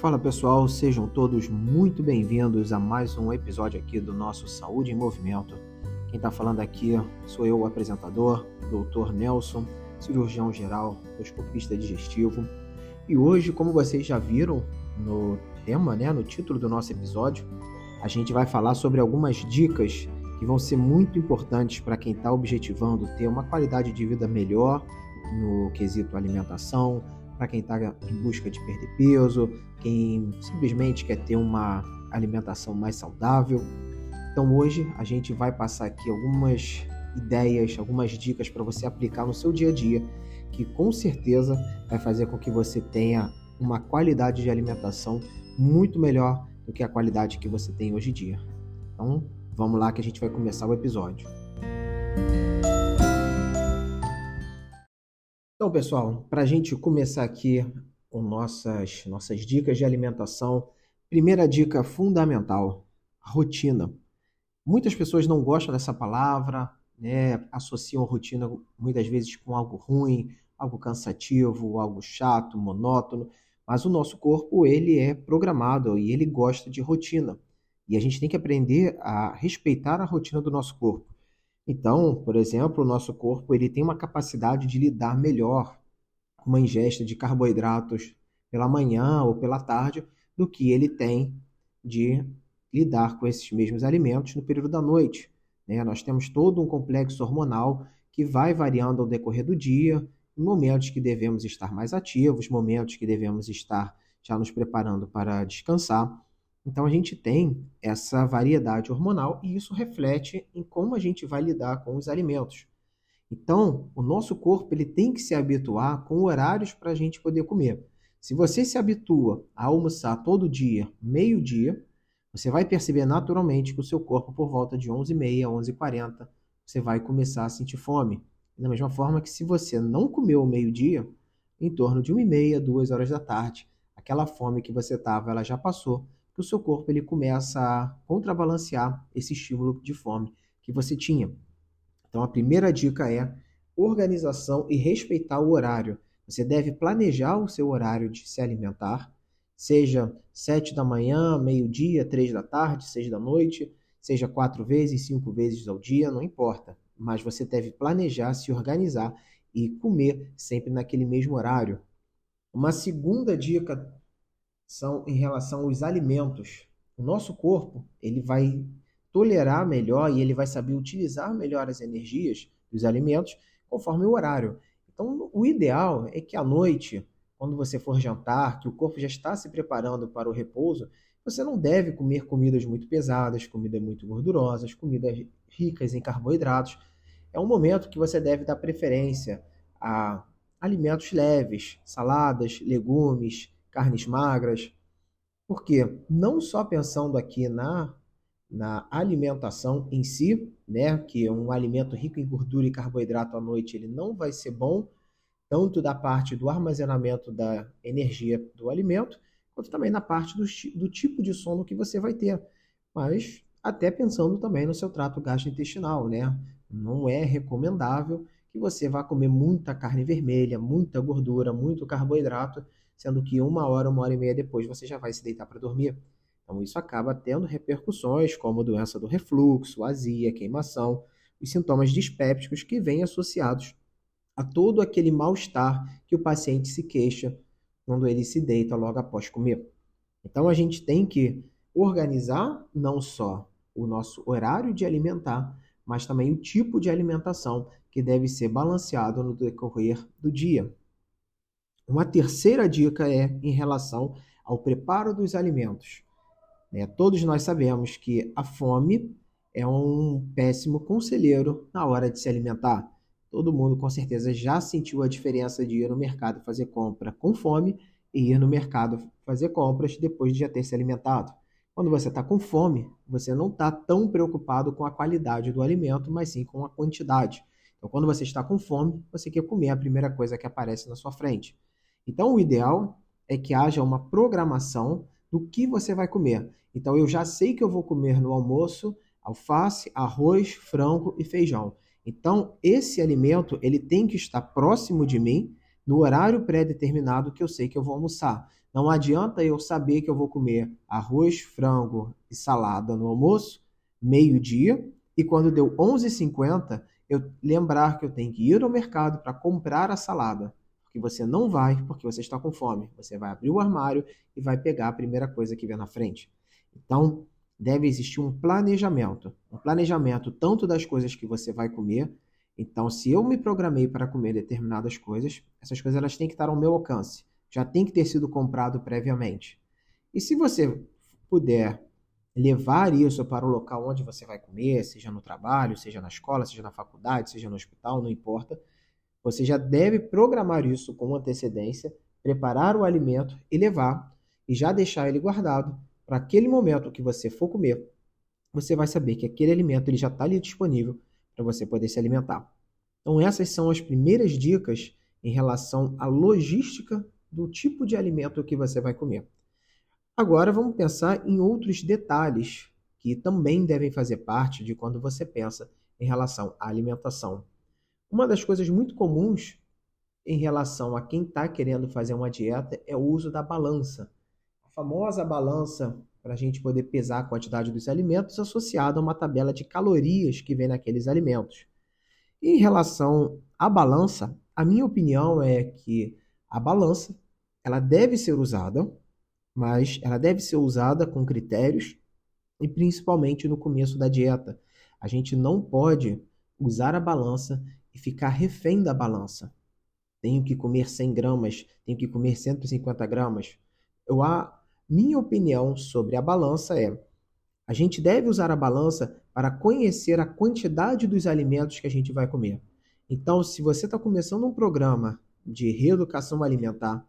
Fala pessoal, sejam todos muito bem-vindos a mais um episódio aqui do nosso Saúde em Movimento. Quem está falando aqui sou eu, o apresentador, Dr. Nelson, cirurgião geral, endoscopista digestivo. E hoje, como vocês já viram no tema, né, no título do nosso episódio, a gente vai falar sobre algumas dicas que vão ser muito importantes para quem está objetivando ter uma qualidade de vida melhor no quesito alimentação, para quem está em busca de perder peso, quem simplesmente quer ter uma alimentação mais saudável. Então hoje a gente vai passar aqui algumas ideias, algumas dicas para você aplicar no seu dia a dia, que com certeza vai fazer com que você tenha uma qualidade de alimentação muito melhor do que a qualidade que você tem hoje em dia. Então, vamos lá que a gente vai começar o episódio. Então, pessoal, para a gente começar aqui com nossas, nossas dicas de alimentação, primeira dica fundamental: rotina. Muitas pessoas não gostam dessa palavra, né? associam rotina muitas vezes com algo ruim, algo cansativo, algo chato, monótono, mas o nosso corpo ele é programado e ele gosta de rotina. E a gente tem que aprender a respeitar a rotina do nosso corpo. Então, por exemplo, o nosso corpo ele tem uma capacidade de lidar melhor com uma ingesta de carboidratos pela manhã ou pela tarde do que ele tem de lidar com esses mesmos alimentos no período da noite. Né? Nós temos todo um complexo hormonal que vai variando ao decorrer do dia, momentos que devemos estar mais ativos, momentos que devemos estar já nos preparando para descansar. Então a gente tem essa variedade hormonal e isso reflete em como a gente vai lidar com os alimentos. Então, o nosso corpo ele tem que se habituar com horários para a gente poder comer. Se você se habitua a almoçar todo dia, meio-dia, você vai perceber naturalmente que o seu corpo, por volta de 11h30, 11h40, você vai começar a sentir fome. Da mesma forma que se você não comeu ao meio-dia, em torno de 1h30, 2 horas da tarde, aquela fome que você estava, ela já passou que o seu corpo ele começa a contrabalancear esse estímulo de fome que você tinha. Então a primeira dica é organização e respeitar o horário. Você deve planejar o seu horário de se alimentar, seja sete da manhã, meio-dia, três da tarde, seis da noite, seja quatro vezes, cinco vezes ao dia, não importa. Mas você deve planejar, se organizar e comer sempre naquele mesmo horário. Uma segunda dica são em relação aos alimentos. O nosso corpo, ele vai tolerar melhor e ele vai saber utilizar melhor as energias dos alimentos conforme o horário. Então, o ideal é que à noite, quando você for jantar, que o corpo já está se preparando para o repouso, você não deve comer comidas muito pesadas, comidas muito gordurosas, comidas ricas em carboidratos. É um momento que você deve dar preferência a alimentos leves, saladas, legumes, carnes magras. Porque não só pensando aqui na, na alimentação em si, né, que um alimento rico em gordura e carboidrato à noite ele não vai ser bom, tanto da parte do armazenamento da energia do alimento, quanto também na parte do, do tipo de sono que você vai ter. Mas até pensando também no seu trato gastrointestinal, né? Não é recomendável que você vá comer muita carne vermelha, muita gordura, muito carboidrato, sendo que uma hora, uma hora e meia depois você já vai se deitar para dormir. Então isso acaba tendo repercussões como doença do refluxo, azia, queimação, os sintomas dispépticos que vêm associados a todo aquele mal-estar que o paciente se queixa quando ele se deita logo após comer. Então a gente tem que organizar não só o nosso horário de alimentar, mas também o tipo de alimentação que deve ser balanceado no decorrer do dia. Uma terceira dica é em relação ao preparo dos alimentos. É, todos nós sabemos que a fome é um péssimo conselheiro na hora de se alimentar. Todo mundo com certeza já sentiu a diferença de ir no mercado fazer compra com fome e ir no mercado fazer compras depois de já ter se alimentado. Quando você está com fome, você não está tão preocupado com a qualidade do alimento, mas sim com a quantidade. Então, quando você está com fome, você quer comer a primeira coisa que aparece na sua frente. Então, o ideal é que haja uma programação do que você vai comer. Então, eu já sei que eu vou comer no almoço alface, arroz, frango e feijão. Então, esse alimento ele tem que estar próximo de mim no horário pré-determinado que eu sei que eu vou almoçar. Não adianta eu saber que eu vou comer arroz, frango e salada no almoço, meio-dia, e quando deu 11h50, eu lembrar que eu tenho que ir ao mercado para comprar a salada. Porque você não vai porque você está com fome. Você vai abrir o armário e vai pegar a primeira coisa que vem na frente. Então, deve existir um planejamento. Um planejamento tanto das coisas que você vai comer. Então, se eu me programei para comer determinadas coisas, essas coisas elas têm que estar ao meu alcance. Já tem que ter sido comprado previamente. E se você puder levar isso para o local onde você vai comer, seja no trabalho, seja na escola, seja na faculdade, seja no hospital, não importa, você já deve programar isso com antecedência, preparar o alimento e levar, e já deixar ele guardado para aquele momento que você for comer, você vai saber que aquele alimento ele já está ali disponível para você poder se alimentar. Então essas são as primeiras dicas em relação à logística do tipo de alimento que você vai comer. Agora vamos pensar em outros detalhes que também devem fazer parte de quando você pensa em relação à alimentação. Uma das coisas muito comuns em relação a quem está querendo fazer uma dieta é o uso da balança famosa balança para a gente poder pesar a quantidade dos alimentos associada a uma tabela de calorias que vem naqueles alimentos. Em relação à balança, a minha opinião é que a balança ela deve ser usada, mas ela deve ser usada com critérios e principalmente no começo da dieta. A gente não pode usar a balança e ficar refém da balança. Tenho que comer 100 gramas, tenho que comer 150 gramas. Eu, minha opinião sobre a balança é: a gente deve usar a balança para conhecer a quantidade dos alimentos que a gente vai comer. Então, se você está começando um programa de reeducação alimentar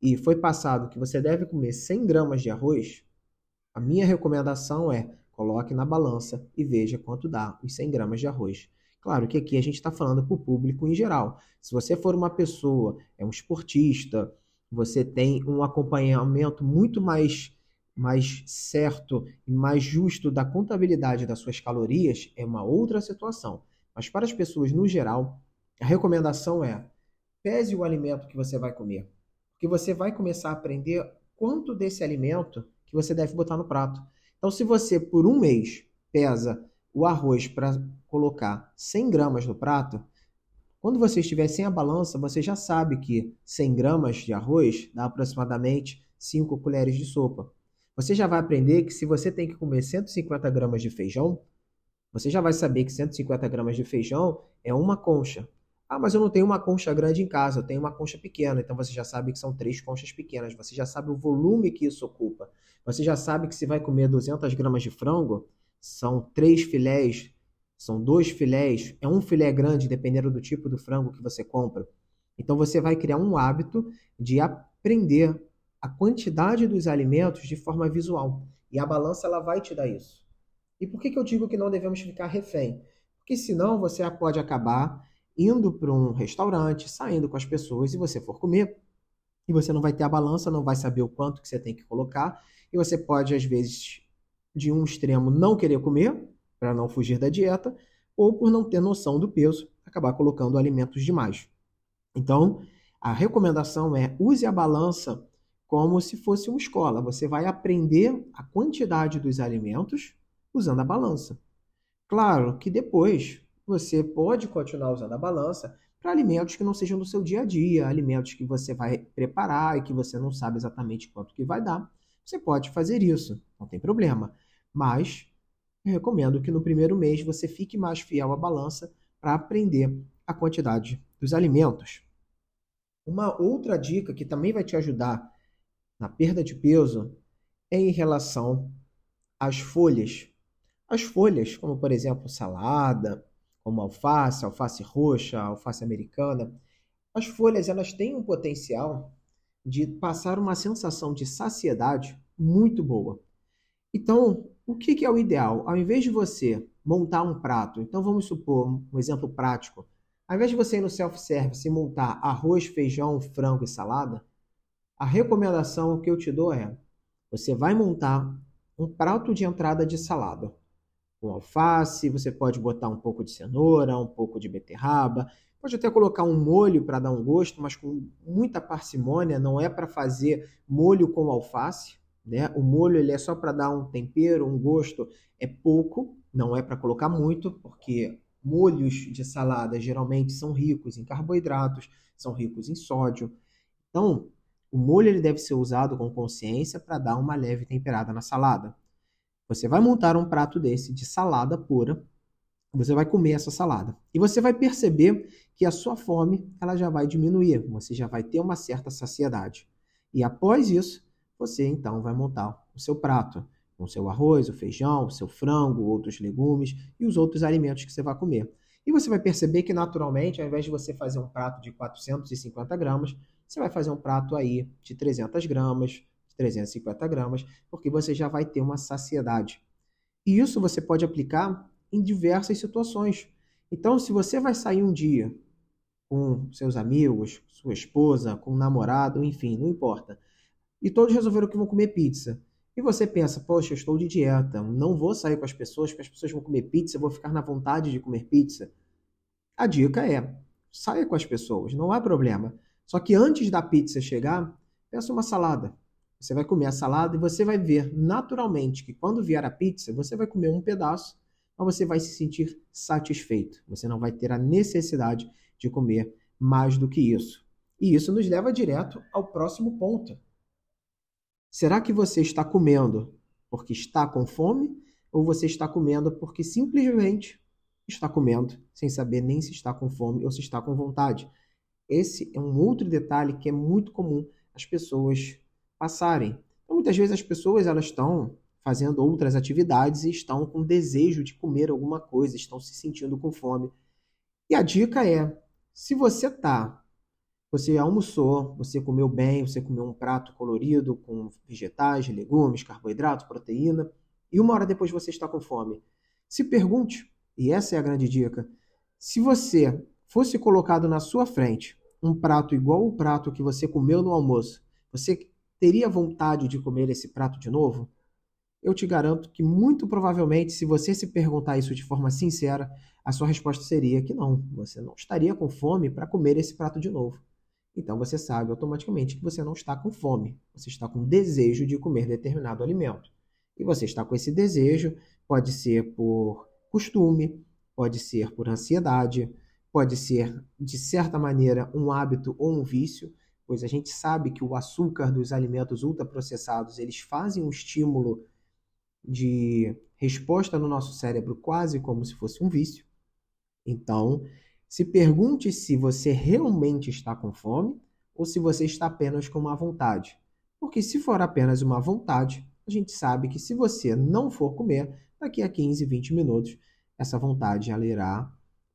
e foi passado que você deve comer 100 gramas de arroz, a minha recomendação é coloque na balança e veja quanto dá os 100 gramas de arroz. Claro que aqui a gente está falando para o público em geral. Se você for uma pessoa, é um esportista, você tem um acompanhamento muito mais, mais certo e mais justo da contabilidade das suas calorias, é uma outra situação. Mas para as pessoas no geral, a recomendação é pese o alimento que você vai comer. Porque você vai começar a aprender quanto desse alimento que você deve botar no prato. Então, se você por um mês pesa o arroz para colocar 100 gramas no prato, quando você estiver sem a balança, você já sabe que 100 gramas de arroz dá aproximadamente 5 colheres de sopa. Você já vai aprender que se você tem que comer 150 gramas de feijão, você já vai saber que 150 gramas de feijão é uma concha. Ah, mas eu não tenho uma concha grande em casa, eu tenho uma concha pequena. Então você já sabe que são três conchas pequenas. Você já sabe o volume que isso ocupa. Você já sabe que se vai comer 200 gramas de frango, são três filés são dois filés, é um filé grande, dependendo do tipo do frango que você compra. Então você vai criar um hábito de aprender a quantidade dos alimentos de forma visual. E a balança ela vai te dar isso. E por que, que eu digo que não devemos ficar refém? Porque senão você pode acabar indo para um restaurante, saindo com as pessoas e você for comer, e você não vai ter a balança, não vai saber o quanto que você tem que colocar, e você pode, às vezes, de um extremo, não querer comer, para não fugir da dieta, ou por não ter noção do peso, acabar colocando alimentos demais. Então, a recomendação é use a balança como se fosse uma escola. Você vai aprender a quantidade dos alimentos usando a balança. Claro que depois você pode continuar usando a balança para alimentos que não sejam do seu dia a dia, alimentos que você vai preparar e que você não sabe exatamente quanto que vai dar. Você pode fazer isso, não tem problema. Mas eu recomendo que no primeiro mês você fique mais fiel à balança para aprender a quantidade dos alimentos. Uma outra dica que também vai te ajudar na perda de peso é em relação às folhas. As folhas, como por exemplo salada, como alface, alface roxa, alface americana, as folhas elas têm um potencial de passar uma sensação de saciedade muito boa. Então, o que, que é o ideal? Ao invés de você montar um prato, então vamos supor um exemplo prático. Ao invés de você ir no self-service e montar arroz, feijão, frango e salada, a recomendação que eu te dou é: você vai montar um prato de entrada de salada. Com alface, você pode botar um pouco de cenoura, um pouco de beterraba, Pode até colocar um molho para dar um gosto, mas com muita parcimônia, não é para fazer molho com alface, né? O molho ele é só para dar um tempero, um gosto, é pouco, não é para colocar muito, porque molhos de salada geralmente são ricos em carboidratos, são ricos em sódio. Então, o molho ele deve ser usado com consciência para dar uma leve temperada na salada. Você vai montar um prato desse de salada pura, você vai comer essa salada e você vai perceber que a sua fome ela já vai diminuir, você já vai ter uma certa saciedade. E após isso, você então vai montar o seu prato com o seu arroz, o feijão, o seu frango, outros legumes e os outros alimentos que você vai comer. E você vai perceber que naturalmente, ao invés de você fazer um prato de 450 gramas, você vai fazer um prato aí de 300 gramas, de 350 gramas, porque você já vai ter uma saciedade. E isso você pode aplicar em diversas situações. Então, se você vai sair um dia com seus amigos, sua esposa, com um namorado, enfim, não importa, e todos resolveram que vão comer pizza. E você pensa, poxa, eu estou de dieta, não vou sair com as pessoas, porque as pessoas vão comer pizza, eu vou ficar na vontade de comer pizza. A dica é, saia com as pessoas, não há problema. Só que antes da pizza chegar, peça uma salada. Você vai comer a salada e você vai ver naturalmente que quando vier a pizza, você vai comer um pedaço, mas você vai se sentir satisfeito. Você não vai ter a necessidade de comer mais do que isso. E isso nos leva direto ao próximo ponto. Será que você está comendo porque está com fome ou você está comendo porque simplesmente está comendo sem saber nem se está com fome ou se está com vontade? Esse é um outro detalhe que é muito comum as pessoas passarem. Então, muitas vezes as pessoas elas estão fazendo outras atividades e estão com desejo de comer alguma coisa, estão se sentindo com fome. E a dica é: se você está você almoçou, você comeu bem, você comeu um prato colorido com vegetais, legumes, carboidratos, proteína, e uma hora depois você está com fome. Se pergunte, e essa é a grande dica, se você fosse colocado na sua frente um prato igual o prato que você comeu no almoço, você teria vontade de comer esse prato de novo? Eu te garanto que muito provavelmente, se você se perguntar isso de forma sincera, a sua resposta seria que não, você não estaria com fome para comer esse prato de novo. Então você sabe automaticamente que você não está com fome, você está com desejo de comer determinado alimento. E você está com esse desejo, pode ser por costume, pode ser por ansiedade, pode ser de certa maneira um hábito ou um vício, pois a gente sabe que o açúcar dos alimentos ultraprocessados, eles fazem um estímulo de resposta no nosso cérebro quase como se fosse um vício. Então, se pergunte se você realmente está com fome ou se você está apenas com uma vontade. Porque se for apenas uma vontade, a gente sabe que se você não for comer, daqui a 15, 20 minutos, essa vontade ela irá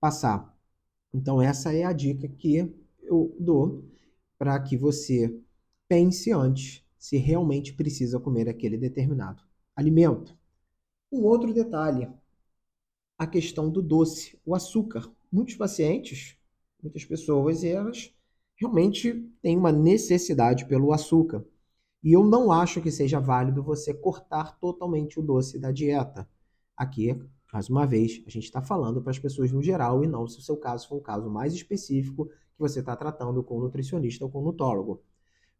passar. Então essa é a dica que eu dou para que você pense antes se realmente precisa comer aquele determinado alimento. Um outro detalhe, a questão do doce, o açúcar muitos pacientes, muitas pessoas, elas realmente têm uma necessidade pelo açúcar. E eu não acho que seja válido você cortar totalmente o doce da dieta. Aqui, mais uma vez, a gente está falando para as pessoas no geral e não se o seu caso for um caso mais específico que você está tratando com um nutricionista ou com um nutólogo.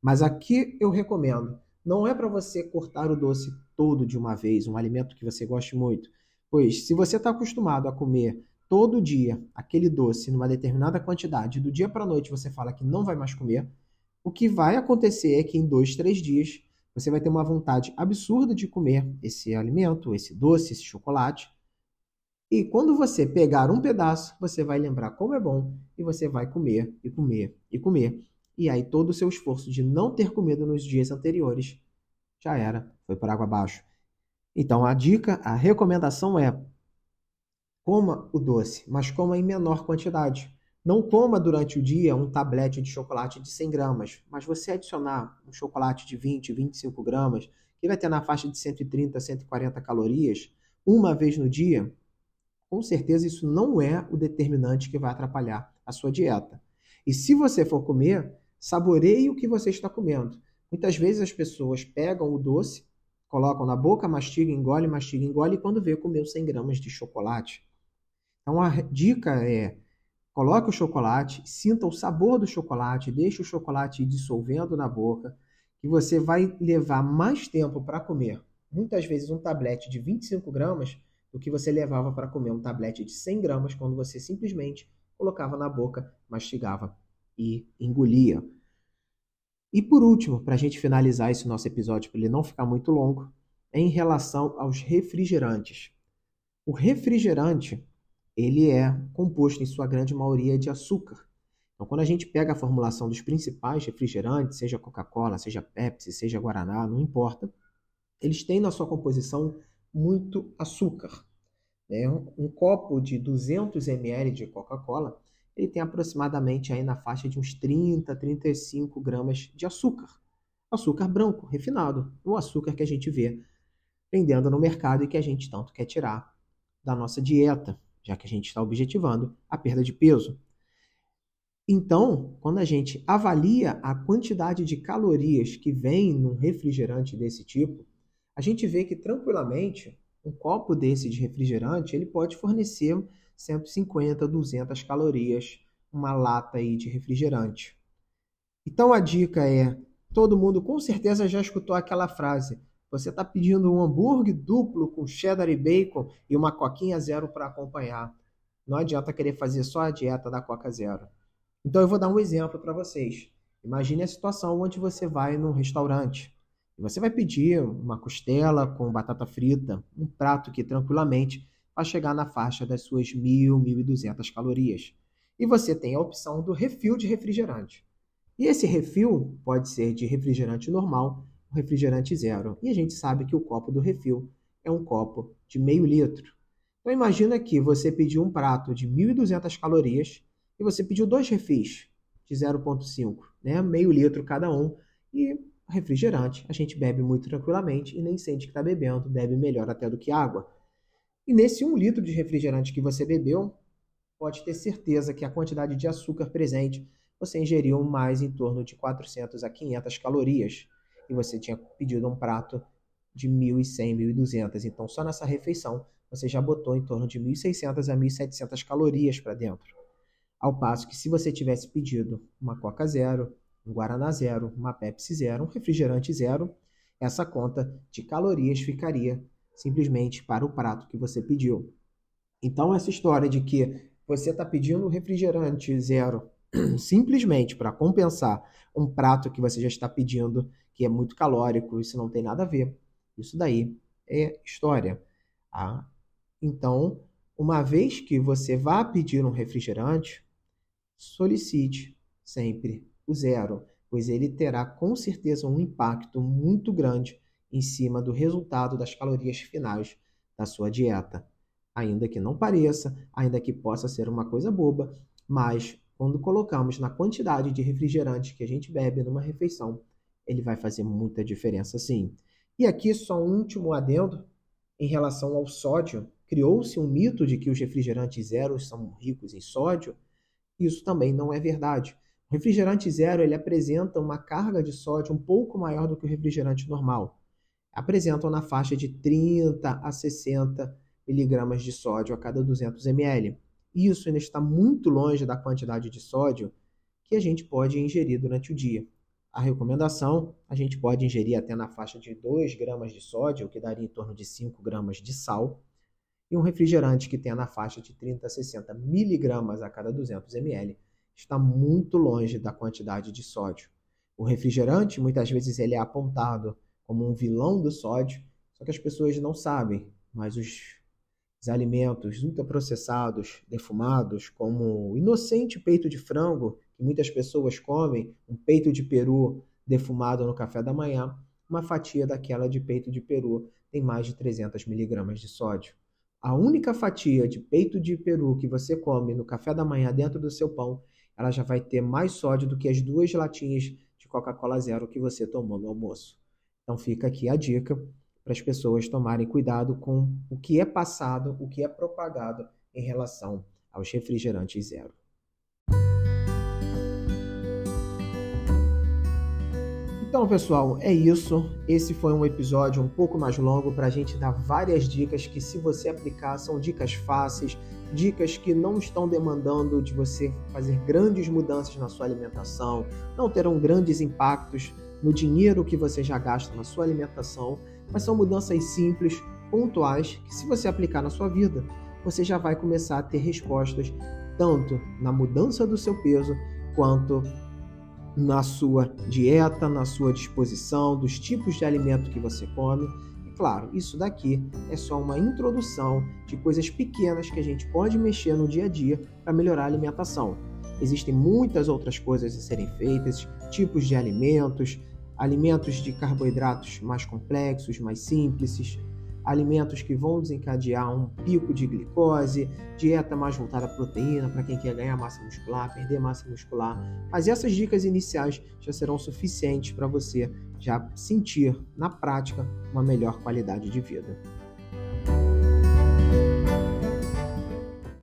Mas aqui eu recomendo, não é para você cortar o doce todo de uma vez, um alimento que você goste muito. Pois se você está acostumado a comer todo dia aquele doce numa determinada quantidade, do dia para a noite você fala que não vai mais comer, o que vai acontecer é que em dois, três dias você vai ter uma vontade absurda de comer esse alimento, esse doce, esse chocolate. E quando você pegar um pedaço, você vai lembrar como é bom e você vai comer e comer e comer. E aí todo o seu esforço de não ter comido nos dias anteriores já era, foi por água abaixo. Então a dica, a recomendação é Coma o doce, mas coma em menor quantidade. Não coma durante o dia um tablete de chocolate de 100 gramas, mas você adicionar um chocolate de 20, 25 gramas, que vai ter na faixa de 130, 140 calorias, uma vez no dia, com certeza isso não é o determinante que vai atrapalhar a sua dieta. E se você for comer, saboreie o que você está comendo. Muitas vezes as pessoas pegam o doce, colocam na boca, mastiga, engole, mastiga, engole, e quando vê, comeu 100 gramas de chocolate. Então a dica é coloque o chocolate, sinta o sabor do chocolate, deixe o chocolate dissolvendo na boca, que você vai levar mais tempo para comer, muitas vezes um tablete de 25 gramas, do que você levava para comer um tablete de 100 gramas quando você simplesmente colocava na boca, mastigava e engolia. E por último, para a gente finalizar esse nosso episódio, para ele não ficar muito longo, é em relação aos refrigerantes. O refrigerante ele é composto em sua grande maioria de açúcar. Então, quando a gente pega a formulação dos principais refrigerantes, seja Coca-Cola, seja Pepsi, seja Guaraná, não importa, eles têm na sua composição muito açúcar. Né? Um copo de 200 ml de Coca-Cola, ele tem aproximadamente aí na faixa de uns 30, 35 gramas de açúcar. Açúcar branco, refinado, o açúcar que a gente vê vendendo no mercado e que a gente tanto quer tirar da nossa dieta já que a gente está objetivando a perda de peso. Então, quando a gente avalia a quantidade de calorias que vem num refrigerante desse tipo, a gente vê que tranquilamente um copo desse de refrigerante ele pode fornecer 150, 200 calorias, uma lata aí de refrigerante. Então a dica é, todo mundo com certeza já escutou aquela frase: você está pedindo um hambúrguer duplo com cheddar e bacon e uma coquinha zero para acompanhar. Não adianta querer fazer só a dieta da Coca Zero. Então eu vou dar um exemplo para vocês. Imagine a situação onde você vai num restaurante. E você vai pedir uma costela com batata frita, um prato que tranquilamente vai chegar na faixa das suas 1.000, 1.200 calorias. E você tem a opção do refil de refrigerante. E esse refil pode ser de refrigerante normal o refrigerante zero. E a gente sabe que o copo do refil é um copo de meio litro. Então imagina que você pediu um prato de 1.200 calorias e você pediu dois refis de 0,5, né? meio litro cada um, e refrigerante a gente bebe muito tranquilamente e nem sente que está bebendo, bebe melhor até do que água. E nesse um litro de refrigerante que você bebeu, pode ter certeza que a quantidade de açúcar presente você ingeriu mais em torno de 400 a 500 calorias e você tinha pedido um prato de 1.100, 1.200. Então, só nessa refeição, você já botou em torno de 1.600 a 1.700 calorias para dentro. Ao passo que se você tivesse pedido uma Coca Zero, um Guaraná Zero, uma Pepsi Zero, um refrigerante zero, essa conta de calorias ficaria simplesmente para o prato que você pediu. Então, essa história de que você está pedindo refrigerante zero simplesmente para compensar um prato que você já está pedindo que é muito calórico, isso não tem nada a ver. Isso daí é história. Tá? Então, uma vez que você vá pedir um refrigerante, solicite sempre o zero, pois ele terá com certeza um impacto muito grande em cima do resultado das calorias finais da sua dieta. Ainda que não pareça, ainda que possa ser uma coisa boba, mas quando colocamos na quantidade de refrigerante que a gente bebe numa refeição, ele vai fazer muita diferença sim. E aqui só um último adendo em relação ao sódio. Criou-se um mito de que os refrigerantes zero são ricos em sódio. Isso também não é verdade. O refrigerante zero ele apresenta uma carga de sódio um pouco maior do que o refrigerante normal. Apresentam na faixa de 30 a 60 miligramas de sódio a cada 200 ml. Isso ainda está muito longe da quantidade de sódio que a gente pode ingerir durante o dia. A recomendação, a gente pode ingerir até na faixa de 2 gramas de sódio, o que daria em torno de 5 gramas de sal, e um refrigerante que tenha na faixa de 30 a 60 miligramas a cada 200 ml está muito longe da quantidade de sódio. O refrigerante, muitas vezes, ele é apontado como um vilão do sódio, só que as pessoas não sabem, mas os, os alimentos ultraprocessados, defumados, como o inocente peito de frango, que muitas pessoas comem, um peito de peru defumado no café da manhã, uma fatia daquela de peito de peru tem mais de 300 miligramas de sódio. A única fatia de peito de peru que você come no café da manhã dentro do seu pão, ela já vai ter mais sódio do que as duas latinhas de Coca-Cola Zero que você tomou no almoço. Então fica aqui a dica para as pessoas tomarem cuidado com o que é passado, o que é propagado em relação aos refrigerantes zero. Então, pessoal, é isso. Esse foi um episódio um pouco mais longo para a gente dar várias dicas que, se você aplicar, são dicas fáceis, dicas que não estão demandando de você fazer grandes mudanças na sua alimentação, não terão grandes impactos no dinheiro que você já gasta na sua alimentação, mas são mudanças simples, pontuais, que, se você aplicar na sua vida, você já vai começar a ter respostas tanto na mudança do seu peso quanto na sua dieta, na sua disposição, dos tipos de alimento que você come. E claro, isso daqui é só uma introdução de coisas pequenas que a gente pode mexer no dia a dia para melhorar a alimentação. Existem muitas outras coisas a serem feitas, tipos de alimentos, alimentos de carboidratos mais complexos, mais simples, alimentos que vão desencadear um pico de glicose, dieta mais voltada à proteína para quem quer ganhar massa muscular, perder massa muscular. Mas essas dicas iniciais já serão suficientes para você já sentir na prática uma melhor qualidade de vida.